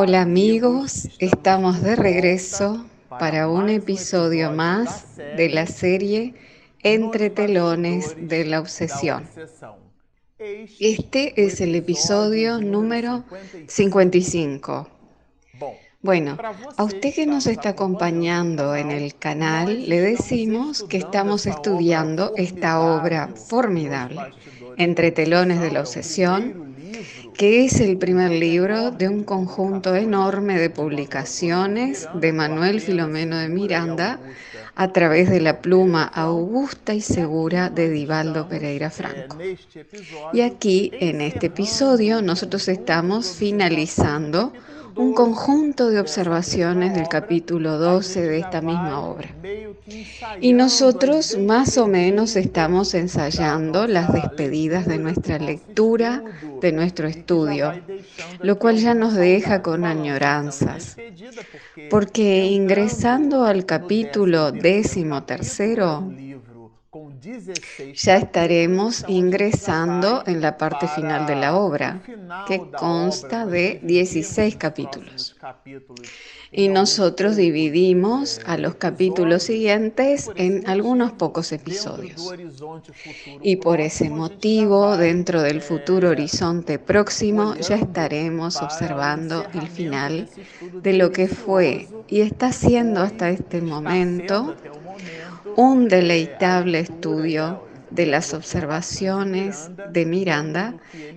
Hola amigos, estamos de regreso para un episodio más de la serie Entre telones de la obsesión. Este es el episodio número 55. Bueno, a usted que nos está acompañando en el canal, le decimos que estamos estudiando esta obra formidable, Entre telones de la obsesión, que es el primer libro de un conjunto enorme de publicaciones de Manuel Filomeno de Miranda a través de la pluma augusta y segura de Divaldo Pereira Franco. Y aquí, en este episodio, nosotros estamos finalizando un conjunto de observaciones del capítulo 12 de esta misma obra. Y nosotros más o menos estamos ensayando las despedidas de nuestra lectura, de nuestro estudio, lo cual ya nos deja con añoranzas, porque ingresando al capítulo décimo tercero, ya estaremos ingresando en la parte final de la obra, que consta de 16 capítulos. Y nosotros dividimos a los capítulos siguientes en algunos pocos episodios. Y por ese motivo, dentro del futuro horizonte próximo, ya estaremos observando el final de lo que fue y está siendo hasta este momento un deleitable estudio de las observaciones de Miranda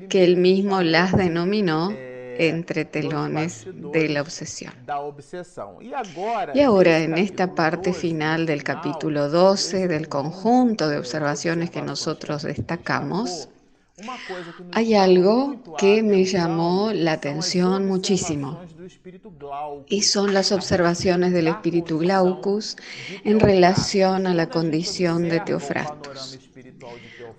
que él mismo las denominó entre telones de la obsesión. Y ahora en esta parte final del capítulo 12 del conjunto de observaciones que nosotros destacamos, hay algo que me llamó la atención muchísimo y son las observaciones del espíritu Glaucus en relación a la condición de Teofrastus.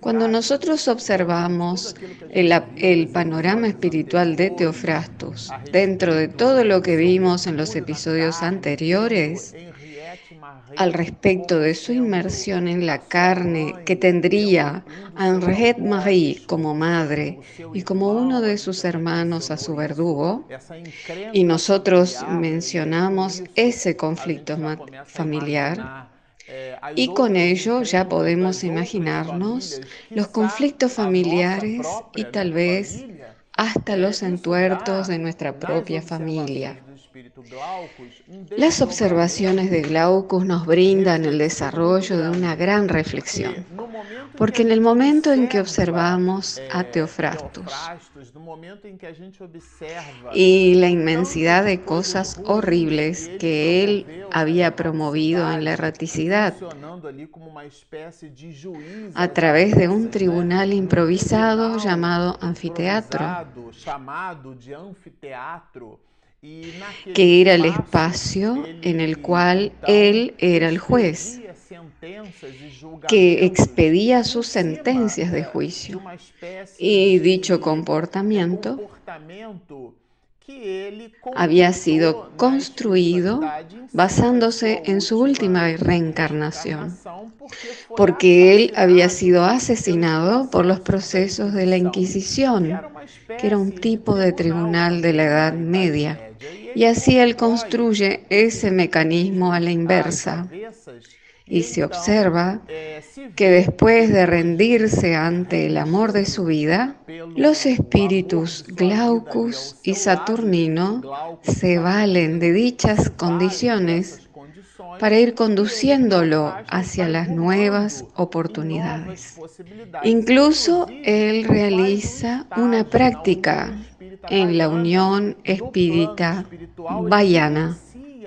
Cuando nosotros observamos el, panorama espiritual de Teofrastus dentro de todo lo que vimos en los episodios anteriores, al respecto de su inmersión en la carne que tendría a Henriette Marie como madre y como uno de sus hermanos a su verdugo, y nosotros mencionamos ese conflicto familiar, y con ello ya podemos imaginarnos los conflictos familiares y tal vez hasta los entuertos de nuestra propia familia. Las observaciones de Glaucus nos brindan el desarrollo de una gran reflexión, porque en el momento en que observamos a Teofrastus y la inmensidad de cosas horribles que él había promovido en la erraticidad a través de un tribunal improvisado llamado anfiteatro, que era el espacio en el cual él era el juez, que expedía sus sentencias de juicio. Y dicho comportamiento había sido construido basándose en su última reencarnación, porque él había sido asesinado por los procesos de la Inquisición, que era un tipo de tribunal de la Edad Media. Y así él construye ese mecanismo a la inversa. Y se observa que después de rendirse ante el amor de su vida, los espíritus Glaucus y Saturnino se valen de dichas condiciones para ir conduciéndolo hacia las nuevas oportunidades. Incluso él realiza una práctica en la unión espírita bayana,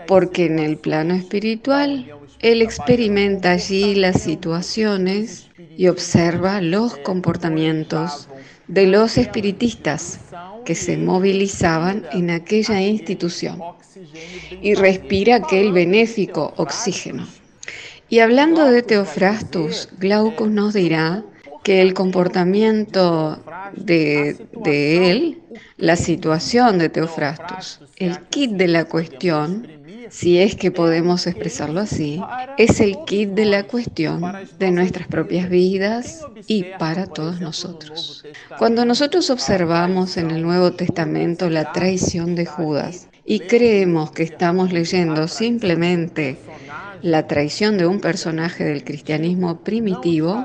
porque en el plano espiritual él experimenta allí las situaciones y observa los comportamientos de los espiritistas que se movilizaban en aquella institución y respira aquel benéfico oxígeno. Y hablando de Teofrastus, Glaucus nos dirá que el comportamiento de, de él, la situación de Teofrastus, el kit de la cuestión, si es que podemos expresarlo así, es el kit de la cuestión de nuestras propias vidas y para todos nosotros. Cuando nosotros observamos en el Nuevo Testamento la traición de Judas y creemos que estamos leyendo simplemente la traición de un personaje del cristianismo primitivo,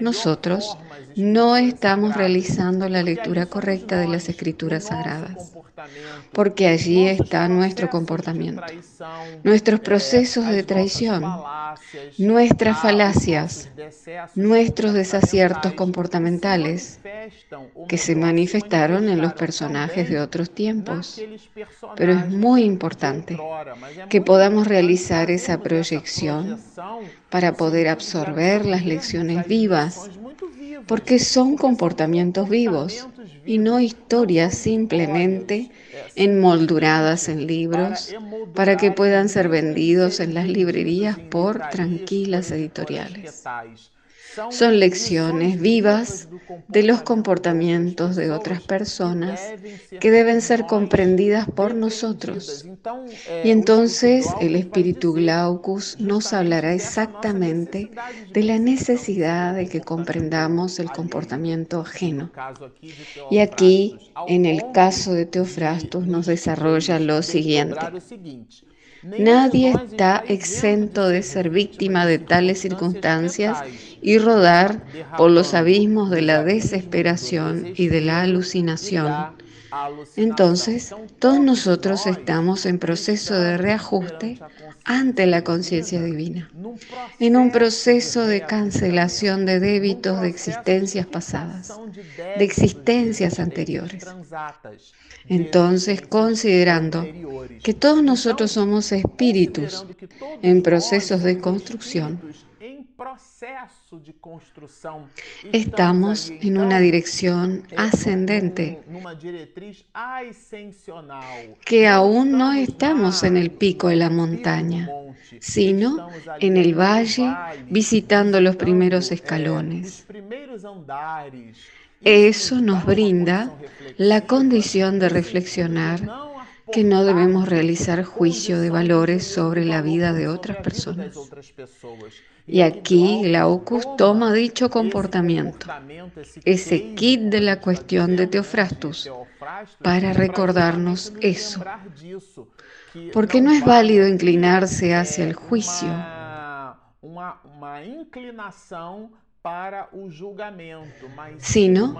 nosotros no estamos realizando la lectura correcta de las escrituras sagradas, porque allí está nuestro comportamiento, nuestros procesos de traición, nuestras falacias, nuestros desaciertos comportamentales que se manifestaron en los personajes de otros tiempos. Pero es muy importante que podamos realizar esa proyección para poder absorber las lecciones vivas, porque son comportamientos vivos y no historias simplemente enmolduradas en libros para que puedan ser vendidos en las librerías por tranquilas editoriales. Son lecciones vivas de los comportamientos de otras personas que deben ser comprendidas por nosotros. Y entonces el espíritu Glaucus nos hablará exactamente de la necesidad de que comprendamos el comportamiento ajeno. Y aquí, en el caso de Teofrastus, nos desarrolla lo siguiente. Nadie está exento de ser víctima de tales circunstancias y rodar por los abismos de la desesperación y de la alucinación. Entonces, todos nosotros estamos en proceso de reajuste ante la conciencia divina, en un proceso de cancelación de débitos de existencias pasadas, de existencias anteriores. Entonces, considerando que todos nosotros somos espíritus en procesos de construcción, Estamos en una dirección ascendente, que aún no estamos en el pico de la montaña, sino en el valle visitando los primeros escalones. Eso nos brinda la condición de reflexionar que no debemos realizar juicio de valores sobre la vida de otras personas. Y aquí Glaucus toma dicho comportamiento, ese kit de la cuestión de Teofrastus, para recordarnos eso. Porque no es válido inclinarse hacia el juicio sino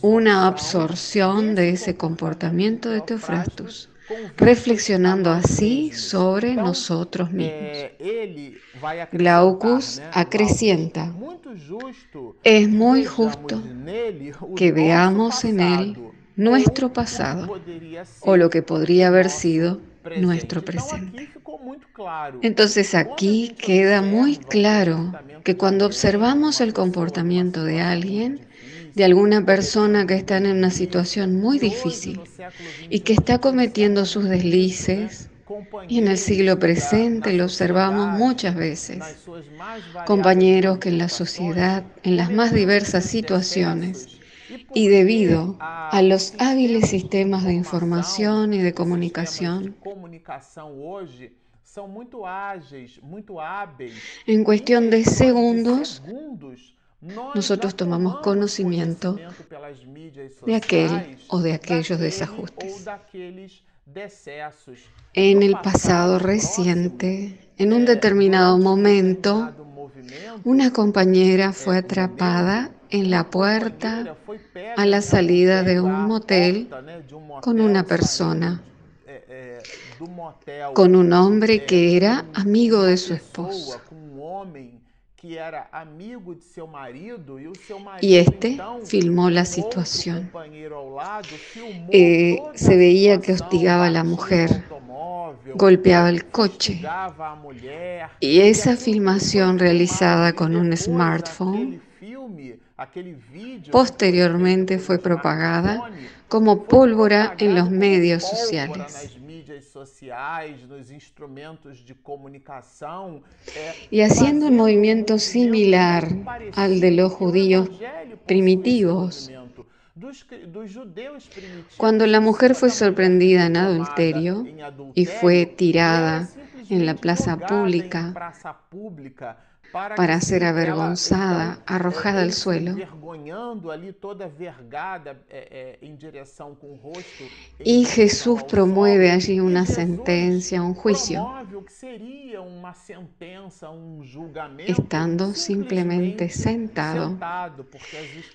una absorción de ese comportamiento de Teofrastus reflexionando así sobre nosotros mismos. Glaucus acrecienta, es muy justo que veamos en él nuestro pasado o lo que podría haber sido nuestro presente. Entonces aquí queda muy claro que cuando observamos el comportamiento de alguien, de alguna persona que está en una situación muy difícil y que está cometiendo sus deslices. Y en el siglo presente lo observamos muchas veces. Compañeros que en la sociedad, en las más diversas situaciones, y debido a los hábiles sistemas de información y de comunicación, en cuestión de segundos, nosotros tomamos conocimiento de aquel o de aquellos desajustes. En el pasado reciente, en un determinado momento, una compañera fue atrapada en la puerta a la salida de un motel con una persona, con un hombre que era amigo de su esposo. Y este filmó la situación. Eh, se veía que hostigaba a la mujer, golpeaba el coche. Y esa filmación realizada con un smartphone posteriormente fue propagada como pólvora en los medios sociales. Y haciendo un movimiento similar al de los judíos primitivos, Cuando la mujer fue sorprendida en adulterio y fue tirada en la plaza pública para ser avergonzada, arrojada al suelo. Y Jesús promueve allí una sentencia, un juicio, estando simplemente sentado.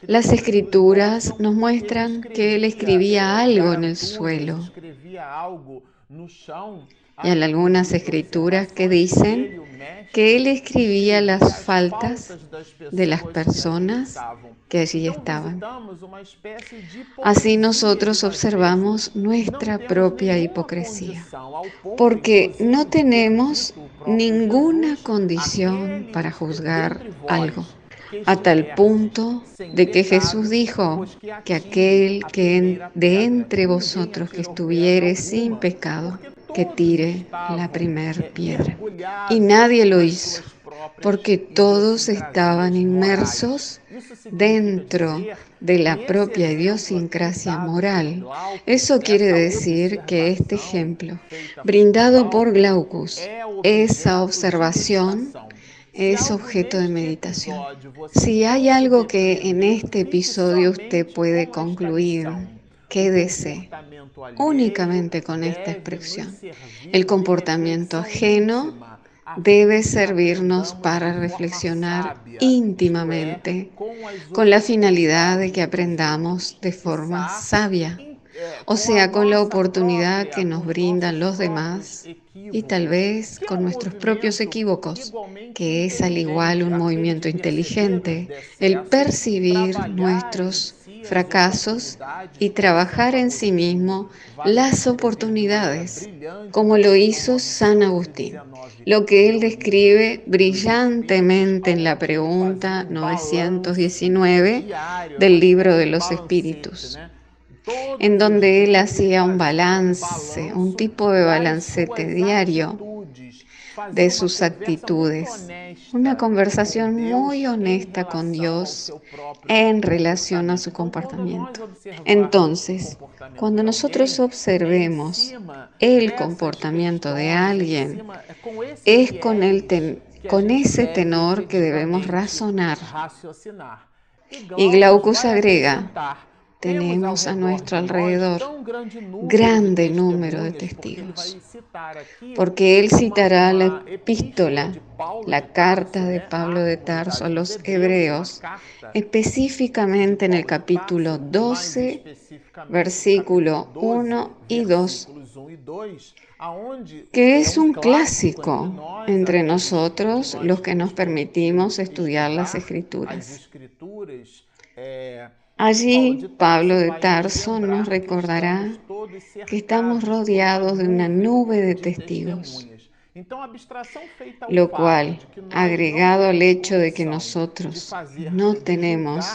Las escrituras nos muestran que él escribía algo en el suelo. Y hay algunas escrituras que dicen que él escribía las faltas de las personas que allí estaban. Así nosotros observamos nuestra propia hipocresía, porque no tenemos ninguna condición para juzgar algo a tal punto de que Jesús dijo que aquel que de entre vosotros que estuviere sin pecado, que tire la primer piedra. Y nadie lo hizo, porque todos estaban inmersos dentro de la propia idiosincrasia moral. Eso quiere decir que este ejemplo, brindado por Glaucus, esa observación, es objeto de meditación. Si hay algo que en este episodio usted puede concluir, quédese únicamente con esta expresión. El comportamiento ajeno debe servirnos para reflexionar íntimamente con la finalidad de que aprendamos de forma sabia, o sea, con la oportunidad que nos brindan los demás y tal vez con nuestros propios equívocos, que es al igual un movimiento inteligente, el percibir nuestros fracasos y trabajar en sí mismo las oportunidades, como lo hizo San Agustín, lo que él describe brillantemente en la pregunta 919 del libro de los espíritus en donde él hacía un balance, un tipo de balancete diario de sus actitudes. Una conversación muy honesta con Dios en relación a su comportamiento. Entonces, cuando nosotros observemos el comportamiento de alguien, es con, el con ese tenor que debemos razonar. Y Glaucus agrega, tenemos a nuestro alrededor grande número de testigos, porque él citará la epístola, la carta de Pablo de Tarso a los hebreos, específicamente en el capítulo 12, versículo 1 y 2, que es un clásico entre nosotros los que nos permitimos estudiar las escrituras. Allí Pablo de Tarso nos recordará que estamos rodeados de una nube de testigos, lo cual, agregado al hecho de que nosotros no tenemos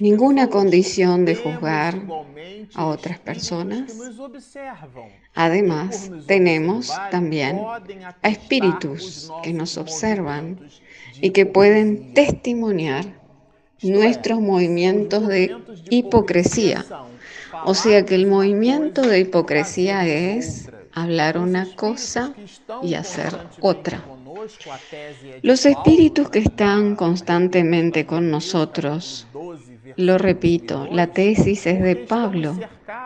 ninguna condición de juzgar a otras personas, además tenemos también a espíritus que nos observan y que pueden testimoniar nuestros movimientos de hipocresía. O sea que el movimiento de hipocresía es hablar una cosa y hacer otra. Los espíritus que están constantemente con nosotros, lo repito, la tesis es de Pablo,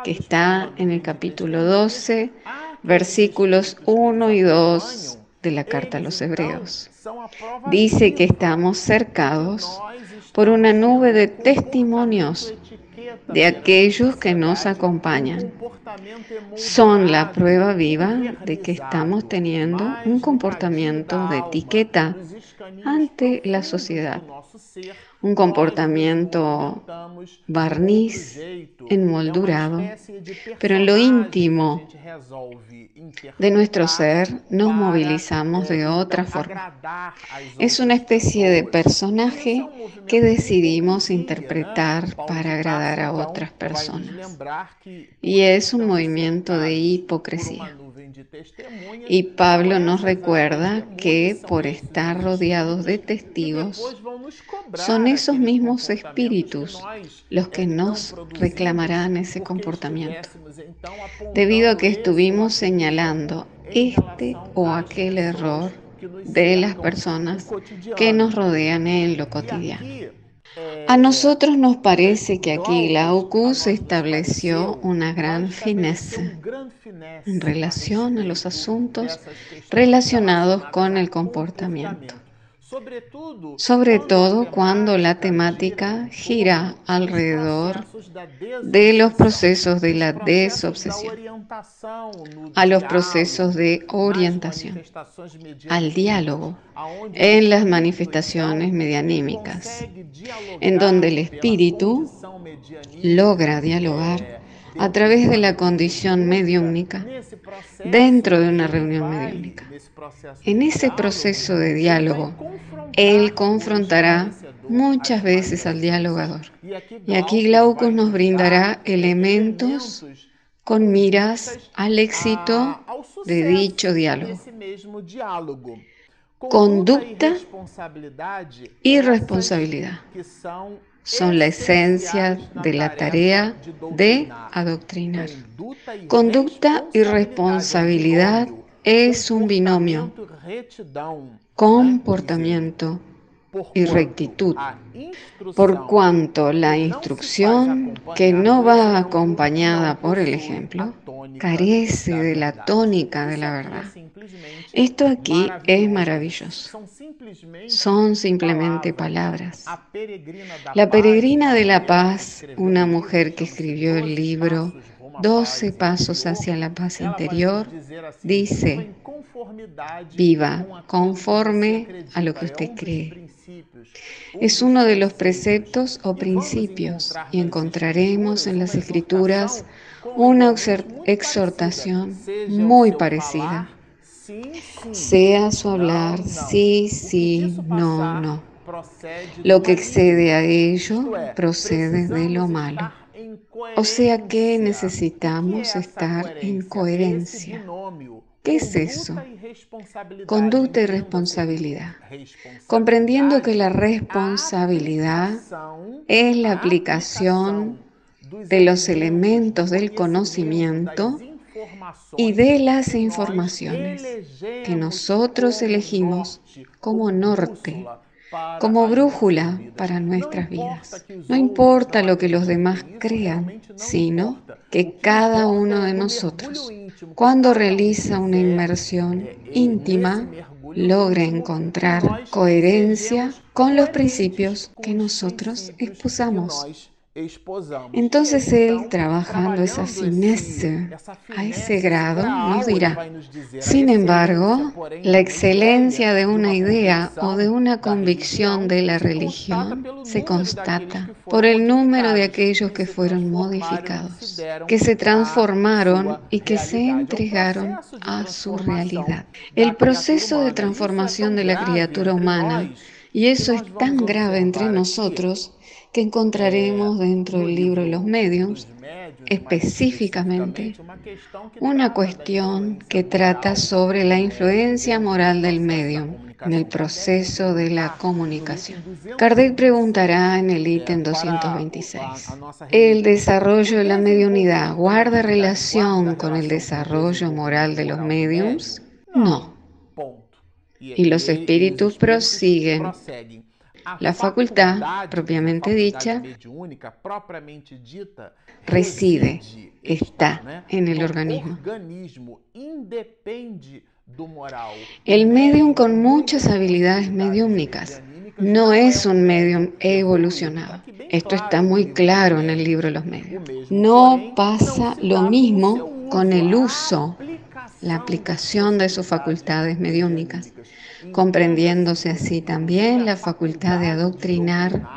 que está en el capítulo 12, versículos 1 y 2 de la carta a los hebreos. Dice que estamos cercados por una nube de testimonios de aquellos que nos acompañan. Son la prueba viva de que estamos teniendo un comportamiento de etiqueta ante la sociedad, un comportamiento barniz, enmoldurado, pero en lo íntimo de nuestro ser nos movilizamos de otra forma. Es una especie de personaje que decidimos interpretar para agradar a otras personas. Y es un movimiento de hipocresía. Y Pablo nos recuerda que por estar rodeados de testigos, son esos mismos espíritus los que nos reclamarán ese comportamiento, debido a que estuvimos señalando este o aquel error de las personas que nos rodean en lo cotidiano. A nosotros nos parece que aquí Glaucus estableció una gran fineza en relación a los asuntos relacionados con el comportamiento sobre todo cuando la temática gira alrededor de los procesos de la desobsesión, a los procesos de orientación, al diálogo. en las manifestaciones medianímicas, en donde el espíritu logra dialogar a través de la condición mediúnica dentro de una reunión mediúnica. En ese proceso de diálogo, él confrontará muchas veces al dialogador. Y aquí Glaucus nos brindará elementos con miras al éxito de dicho diálogo. Conducta y responsabilidad son la esencia de la tarea de adoctrinar. Conducta y responsabilidad es un binomio. Comportamiento y rectitud, por cuanto la instrucción que no va acompañada por el ejemplo carece de la tónica de la verdad. Esto aquí es maravilloso. Son simplemente palabras. La peregrina de la paz, una mujer que escribió el libro 12 pasos hacia la paz interior, dice, viva conforme a lo que usted cree. Es uno de los preceptos o principios y encontraremos en las escrituras una exhortación muy parecida. Sea su hablar sí, sí, no, no. Lo que excede a ello procede de lo malo. O sea que necesitamos estar en coherencia. ¿Qué es eso? Conducta y responsabilidad. Comprendiendo que la responsabilidad es la aplicación de los elementos del conocimiento y de las informaciones que nosotros elegimos como norte como brújula para nuestras vidas. No importa lo que los demás crean, sino que cada uno de nosotros, cuando realiza una inmersión íntima, logra encontrar coherencia con los principios que nosotros expusamos. Entonces Él, trabajando esa finesse a ese grado, nos dirá, sin embargo, la excelencia de una idea o de una convicción de la religión se constata por el número de aquellos que fueron modificados, que se transformaron y que se entregaron a su realidad. El proceso de transformación de la criatura humana, y eso es tan grave entre nosotros, que encontraremos dentro del libro de los medios, específicamente una cuestión que trata sobre la influencia moral del medio en el proceso de la comunicación. Kardec preguntará en el ítem 226, ¿el desarrollo de la mediunidad guarda relación con el desarrollo moral de los medios? No. Y los espíritus prosiguen la facultad, propiamente dicha, reside, está en el organismo. El medium con muchas habilidades mediúmnicas no es un medium evolucionado. Esto está muy claro en el libro los medios. No pasa lo mismo con el uso, la aplicación de sus facultades mediúmnicas comprendiéndose así también la facultad de adoctrinar,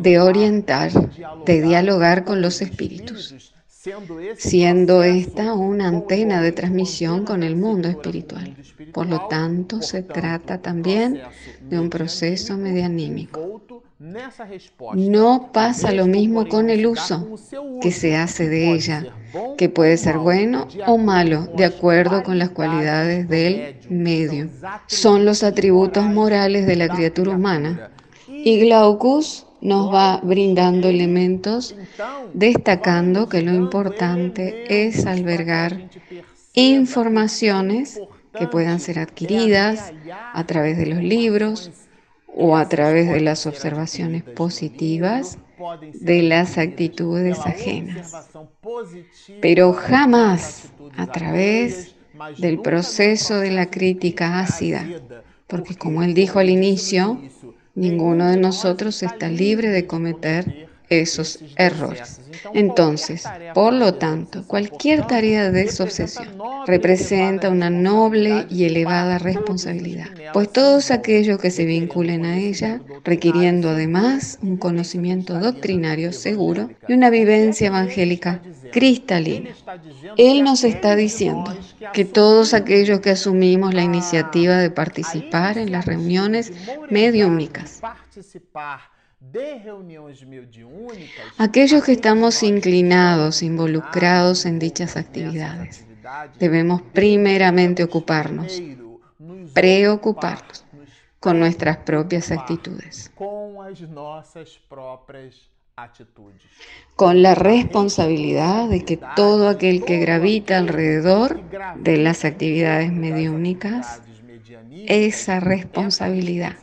de orientar, de dialogar con los espíritus, siendo esta una antena de transmisión con el mundo espiritual. Por lo tanto, se trata también de un proceso medianímico. No pasa lo mismo con el uso que se hace de ella, que puede ser bueno o malo de acuerdo con las cualidades del medio. Son los atributos morales de la criatura humana. Y Glaucus nos va brindando elementos, destacando que lo importante es albergar informaciones que puedan ser adquiridas a través de los libros o a través de las observaciones positivas de las actitudes ajenas, pero jamás a través del proceso de la crítica ácida, porque como él dijo al inicio, ninguno de nosotros está libre de cometer esos errores. Entonces, por lo tanto, cualquier tarea de desobsesión representa una noble y elevada responsabilidad, pues todos aquellos que se vinculen a ella, requiriendo además un conocimiento doctrinario seguro y una vivencia evangélica cristalina. Él nos está diciendo que todos aquellos que asumimos la iniciativa de participar en las reuniones mediúmicas, Aquellos que estamos inclinados, involucrados en dichas actividades, debemos primeramente ocuparnos, preocuparnos con nuestras propias actitudes, con la responsabilidad de que todo aquel que gravita alrededor de las actividades mediúnicas, esa responsabilidad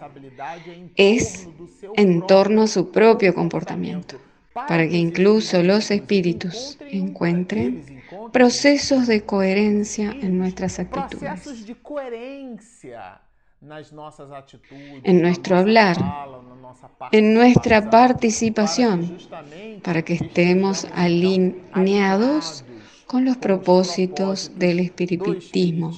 es en torno a su propio comportamiento, para que incluso los espíritus encuentren procesos de coherencia en nuestras actitudes, en nuestro hablar, en nuestra participación, para que estemos alineados con los propósitos del espiritismo.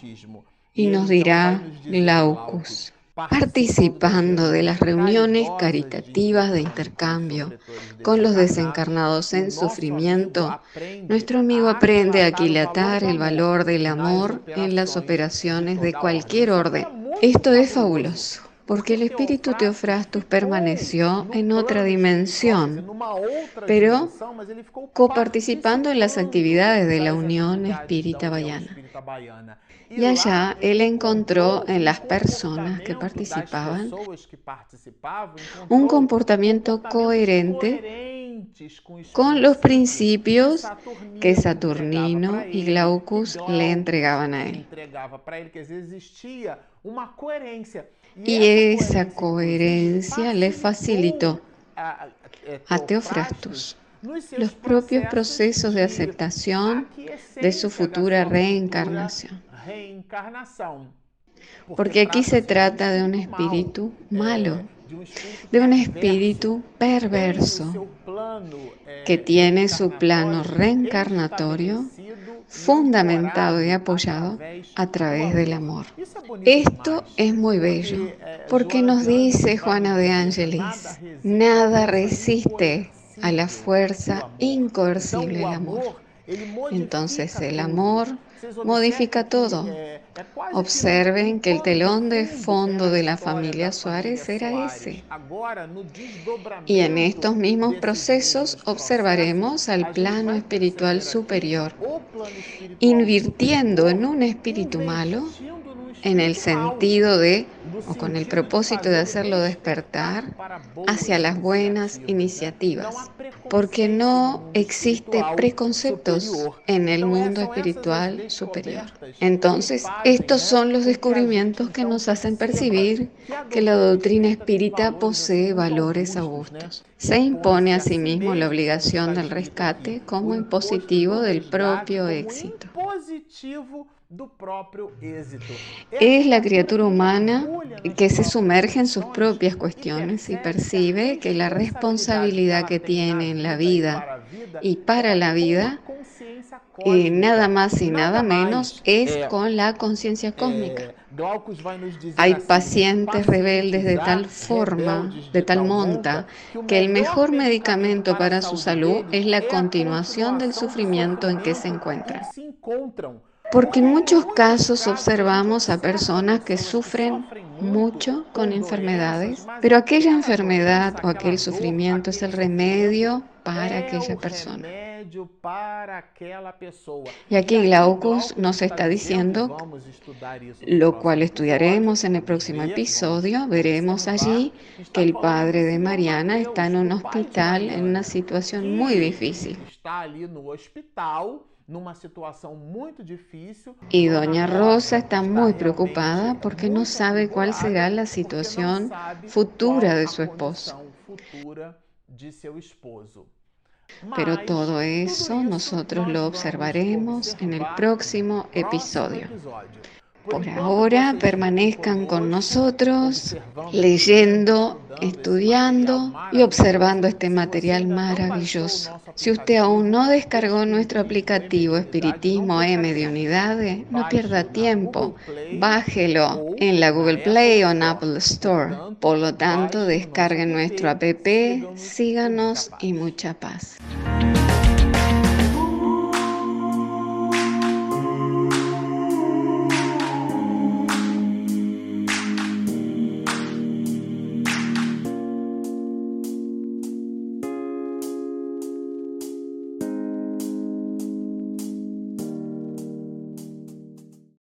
Y nos dirá Glaucus participando de las reuniones caritativas de intercambio con los desencarnados en sufrimiento, nuestro amigo aprende a aquilatar el valor del amor en las operaciones de cualquier orden. Esto es fabuloso. Porque el espíritu Teofrastus permaneció en otra dimensión, pero coparticipando en las actividades de la Unión Espírita Bayana. Y allá él encontró en las personas que participaban un comportamiento coherente con los principios que Saturnino y Glaucus le entregaban a él. Y esa coherencia le facilitó a Teofrastus los propios procesos de aceptación de su futura reencarnación. Porque aquí se trata de un espíritu malo, de un espíritu perverso que tiene su plano reencarnatorio fundamentado y apoyado a través del amor. Esto es muy bello porque nos dice Juana de Ángeles, nada resiste a la fuerza incoercible del amor. Entonces el amor modifica todo. Observen que el telón de fondo de la familia Suárez era ese. Y en estos mismos procesos observaremos al plano espiritual superior, invirtiendo en un espíritu malo en el sentido de, o con el propósito de hacerlo despertar hacia las buenas iniciativas, porque no existe preconceptos en el mundo espiritual superior. Entonces, estos son los descubrimientos que nos hacen percibir que la doctrina espírita posee valores augustos. Se impone a sí mismo la obligación del rescate como impositivo del propio éxito. Es la criatura humana que se sumerge en sus propias cuestiones y percibe que la responsabilidad que tiene en la vida y para la vida, eh, nada más y nada menos, es con la conciencia cósmica. Hay pacientes rebeldes de tal forma, de tal monta, que el mejor medicamento para su salud es la continuación del sufrimiento en que se encuentran. Porque en muchos casos observamos a personas que sufren mucho con enfermedades, pero aquella enfermedad o aquel sufrimiento es el remedio para aquella persona. Y aquí Glaucus nos está diciendo, lo cual estudiaremos en el próximo episodio, veremos allí que el padre de Mariana está en un hospital en una situación muy difícil. Y doña Rosa está muy preocupada porque no sabe cuál será la situación futura de su esposo. Pero todo eso nosotros lo observaremos en el próximo episodio. Por ahora permanezcan con nosotros leyendo, estudiando y observando este material maravilloso. Si usted aún no descargó nuestro aplicativo Espiritismo M de Unidades, no pierda tiempo. Bájelo en la Google Play o en Apple Store. Por lo tanto, descargue nuestro app, síganos y mucha paz.